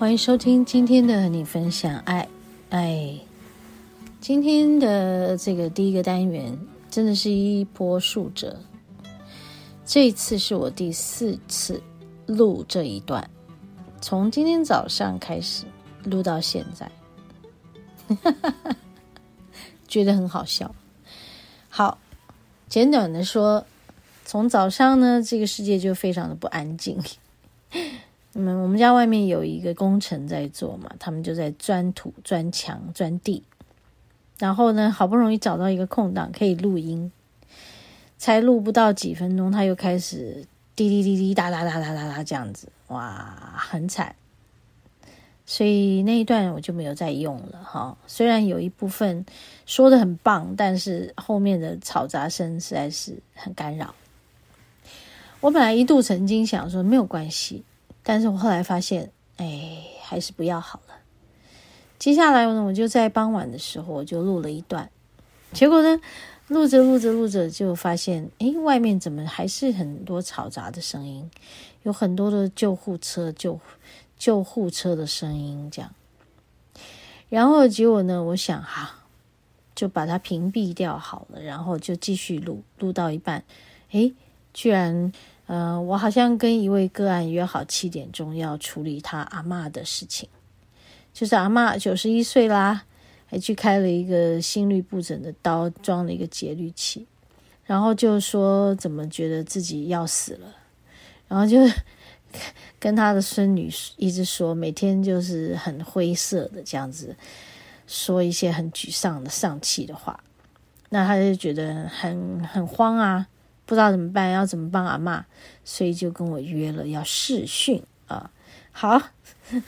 欢迎收听今天的和你分享爱爱。今天的这个第一个单元真的是一波数折。这一次是我第四次录这一段，从今天早上开始录到现在，觉得很好笑。好，简短的说，从早上呢，这个世界就非常的不安静。嗯，我们家外面有一个工程在做嘛，他们就在钻土、钻墙、钻地。然后呢，好不容易找到一个空档可以录音，才录不到几分钟，他又开始滴滴滴滴哒哒哒哒哒哒这样子，哇，很惨。所以那一段我就没有再用了哈。虽然有一部分说的很棒，但是后面的嘈杂声实在是很干扰。我本来一度曾经想说没有关系。但是我后来发现，哎，还是不要好了。接下来呢，我就在傍晚的时候，我就录了一段。结果呢，录着录着录着，就发现，哎，外面怎么还是很多嘈杂的声音，有很多的救护车、救救护车的声音，这样。然后结果呢，我想哈，就把它屏蔽掉好了，然后就继续录，录到一半，哎，居然。嗯、呃，我好像跟一位个案约好七点钟要处理他阿嬷的事情，就是阿嬷九十一岁啦，还去开了一个心律不整的刀，装了一个节律器，然后就说怎么觉得自己要死了，然后就跟他的孙女一直说，每天就是很灰色的这样子，说一些很沮丧的丧气的话，那他就觉得很很慌啊。不知道怎么办，要怎么帮阿嬷，所以就跟我约了要试训啊。好，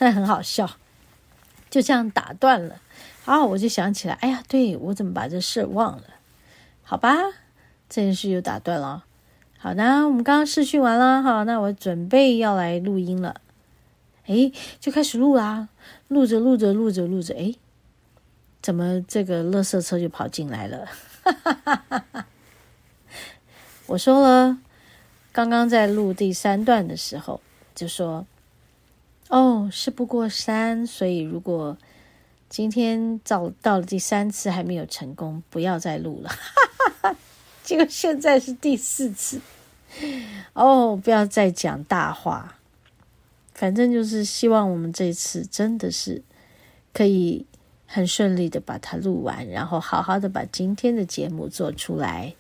那 很好笑，就这样打断了。好，我就想起来，哎呀，对，我怎么把这事忘了？好吧，这件事就打断了。好，那我们刚刚试训完了，好，那我准备要来录音了。哎，就开始录啦，录着录着录着录着，哎，怎么这个垃圾车就跑进来了？哈哈哈哈哈。我说了，刚刚在录第三段的时候就说：“哦，事不过三，所以如果今天到到了第三次还没有成功，不要再录了。”结果现在是第四次，哦，不要再讲大话，反正就是希望我们这次真的是可以很顺利的把它录完，然后好好的把今天的节目做出来。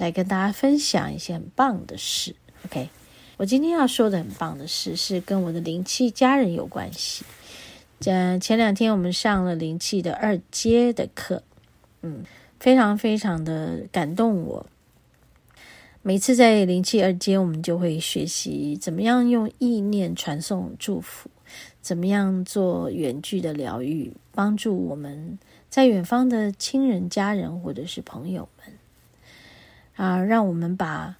来跟大家分享一些很棒的事，OK？我今天要说的很棒的事是跟我的灵气家人有关系。嗯，前两天我们上了灵气的二阶的课，嗯，非常非常的感动我。每次在灵气二阶，我们就会学习怎么样用意念传送祝福，怎么样做远距的疗愈，帮助我们在远方的亲人、家人或者是朋友们。啊，让我们把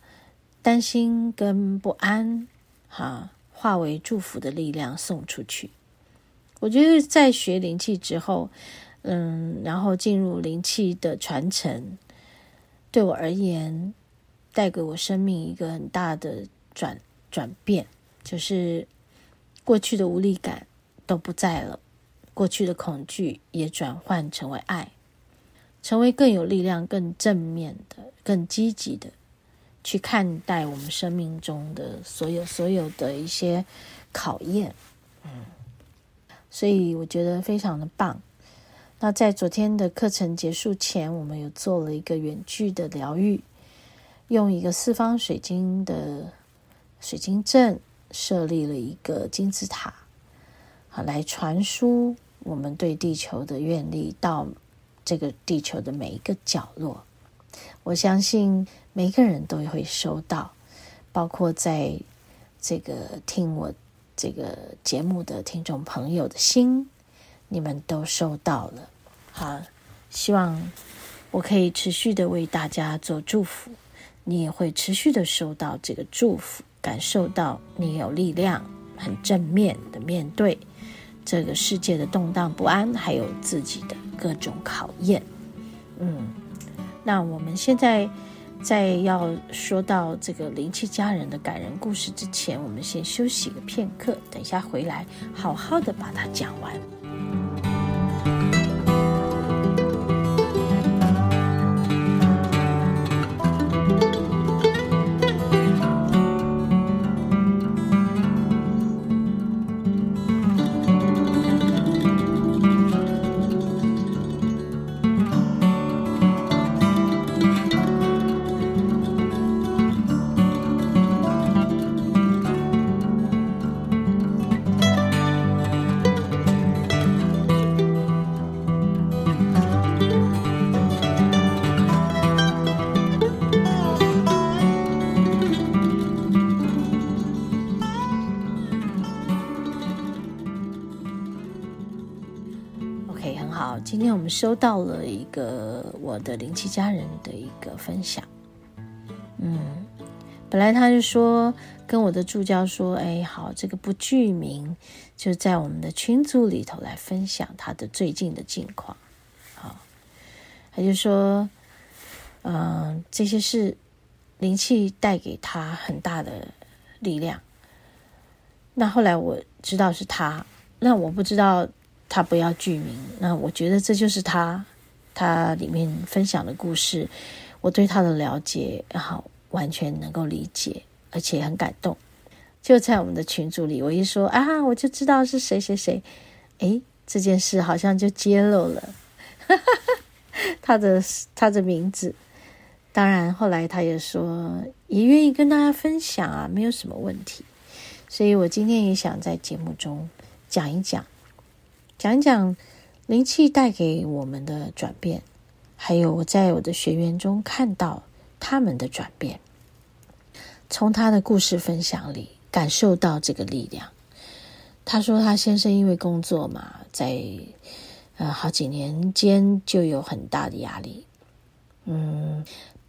担心跟不安，哈、化为祝福的力量送出去。我觉得在学灵气之后，嗯，然后进入灵气的传承，对我而言，带给我生命一个很大的转转变，就是过去的无力感都不在了，过去的恐惧也转换成为爱。成为更有力量、更正面的、更积极的去看待我们生命中的所有、所有的一些考验。嗯，所以我觉得非常的棒。那在昨天的课程结束前，我们有做了一个远距的疗愈，用一个四方水晶的水晶阵设立了一个金字塔，好来传输我们对地球的愿力到。这个地球的每一个角落，我相信每个人都会收到，包括在这个听我这个节目的听众朋友的心，你们都收到了。好，希望我可以持续的为大家做祝福，你也会持续的收到这个祝福，感受到你有力量，很正面的面对这个世界的动荡不安，还有自己的各种考验。嗯，那我们现在。在要说到这个灵气家人的感人故事之前，我们先休息个片刻，等一下回来，好好的把它讲完。今天我们收到了一个我的灵气家人的一个分享，嗯，本来他就说跟我的助教说，哎，好，这个不具名，就在我们的群组里头来分享他的最近的近况，好，他就说，嗯、这些是灵气带给他很大的力量。那后来我知道是他，那我不知道。他不要剧名，那我觉得这就是他，他里面分享的故事，我对他的了解，然后完全能够理解，而且很感动。就在我们的群组里，我一说啊，我就知道是谁谁谁，诶，这件事好像就揭露了 他的他的名字。当然后来他也说，也愿意跟大家分享啊，没有什么问题。所以我今天也想在节目中讲一讲。讲讲灵气带给我们的转变，还有我在我的学员中看到他们的转变，从他的故事分享里感受到这个力量。他说他先生因为工作嘛，在呃好几年间就有很大的压力，嗯，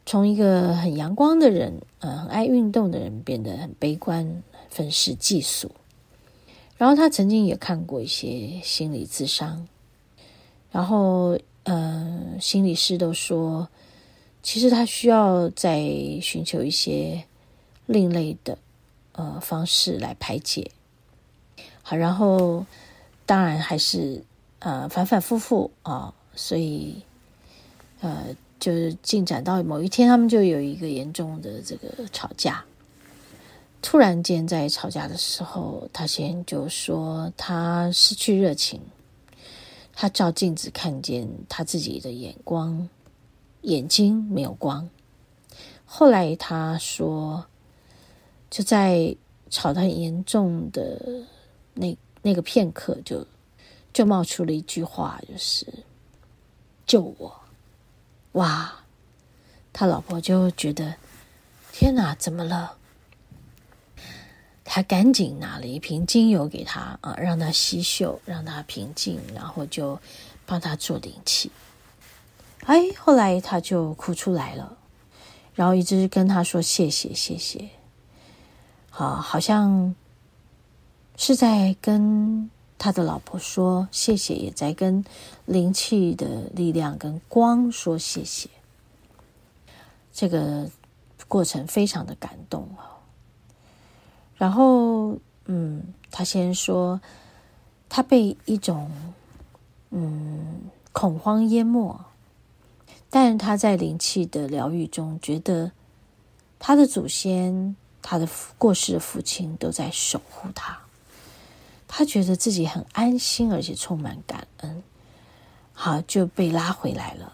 从一个很阳光的人，呃，很爱运动的人，变得很悲观，愤世嫉俗。然后他曾经也看过一些心理咨商，然后呃，心理师都说，其实他需要再寻求一些另类的呃方式来排解。好，然后当然还是呃反反复复啊、所以呃就是进展到某一天，他们就有一个严重的这个吵架。突然间，在吵架的时候，他先就说他失去热情，他照镜子看见他自己的眼光，眼睛没有光。后来他说，就在吵得很严重的那那个片刻就，就冒出了一句话，就是“救我”。哇，他老婆就觉得天哪，怎么了？他赶紧拿了一瓶精油给他啊，让他吸嗅，让他平静，然后就帮他做灵气。哎，后来他就哭出来了，然后一直跟他说谢谢谢谢，好，好像是在跟他的老婆说谢谢，也在跟灵气的力量跟光说谢谢。这个过程非常的感动啊。然后，嗯，他先说，他被一种嗯恐慌淹没，但他在灵气的疗愈中，觉得他的祖先、他的过世的父亲都在守护他，他觉得自己很安心，而且充满感恩，好，就被拉回来了。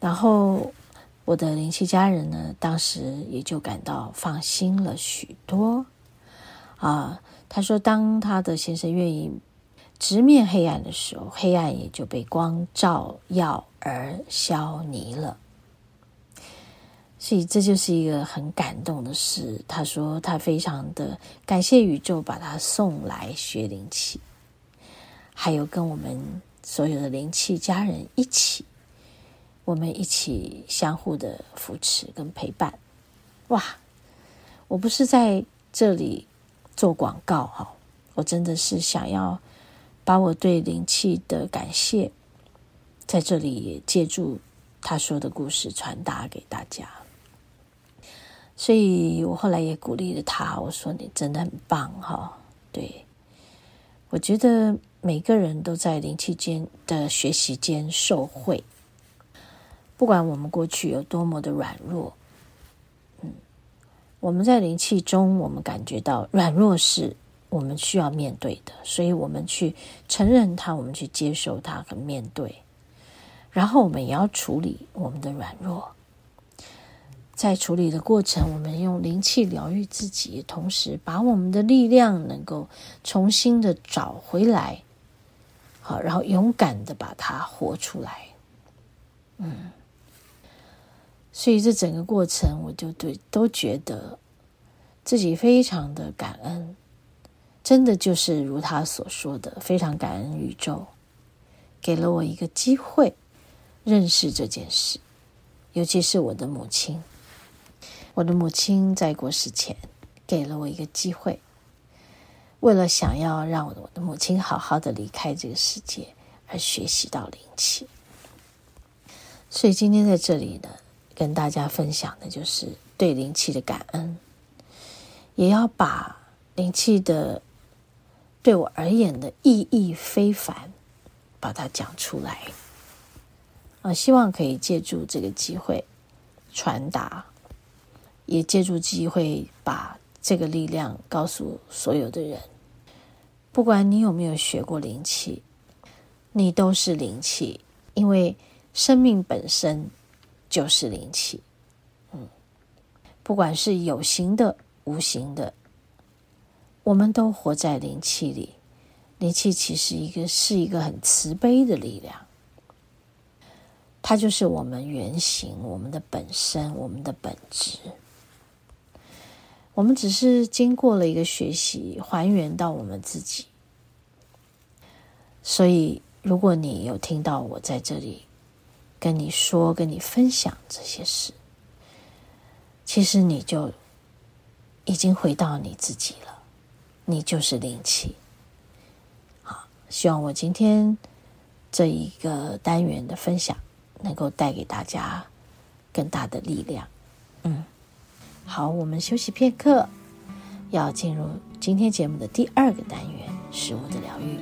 然后，我的灵气家人呢，当时也就感到放心了许多。啊，他说，当他的先生愿意直面黑暗的时候，黑暗也就被光照耀而消弭了。所以这就是一个很感动的事。他说，他非常的感谢宇宙把他送来学灵气，还有跟我们所有的灵气家人一起，我们一起相互的扶持跟陪伴。哇，我不是在这里做广告哈，我真的是想要把我对灵气的感谢，在这里也借助他说的故事传达给大家。所以我后来也鼓励了他，我说你真的很棒哈，对。我觉得每个人都在灵气间的学习间受惠，不管我们过去有多么的软弱，我们在灵气中，我们感觉到软弱是我们需要面对的，所以我们去承认它，我们去接受它和面对，然后我们也要处理我们的软弱。在处理的过程，我们用灵气疗愈自己，同时把我们的力量能够重新的找回来，好，然后勇敢的把它活出来。嗯，所以这整个过程，我就对都觉得自己非常的感恩，真的就是如他所说的，非常感恩宇宙给了我一个机会认识这件事，尤其是我的母亲。我的母亲在过世前给了我一个机会，为了想要让我的母亲好好的离开这个世界而学习到灵气。所以今天在这里呢，跟大家分享的就是对灵气的感恩，也要把灵气的对我而言的意义非凡，把它讲出来。啊，希望可以借助这个机会传达。也借助机会把这个力量告诉所有的人，不管你有没有学过灵气，你都是灵气，因为生命本身就是灵气。嗯，不管是有形的、无形的，我们都活在灵气里。灵气其实一个是一个很慈悲的力量，它就是我们原型、我们的本身、我们的本质。我们只是经过了一个学习，还原到我们自己。所以，如果你有听到我在这里跟你说、跟你分享这些事，其实你就已经回到你自己了，你就是灵气。好，希望我今天这一个单元的分享能够带给大家更大的力量。嗯。好，我们休息片刻，要进入今天节目的第二个单元——食物的疗愈。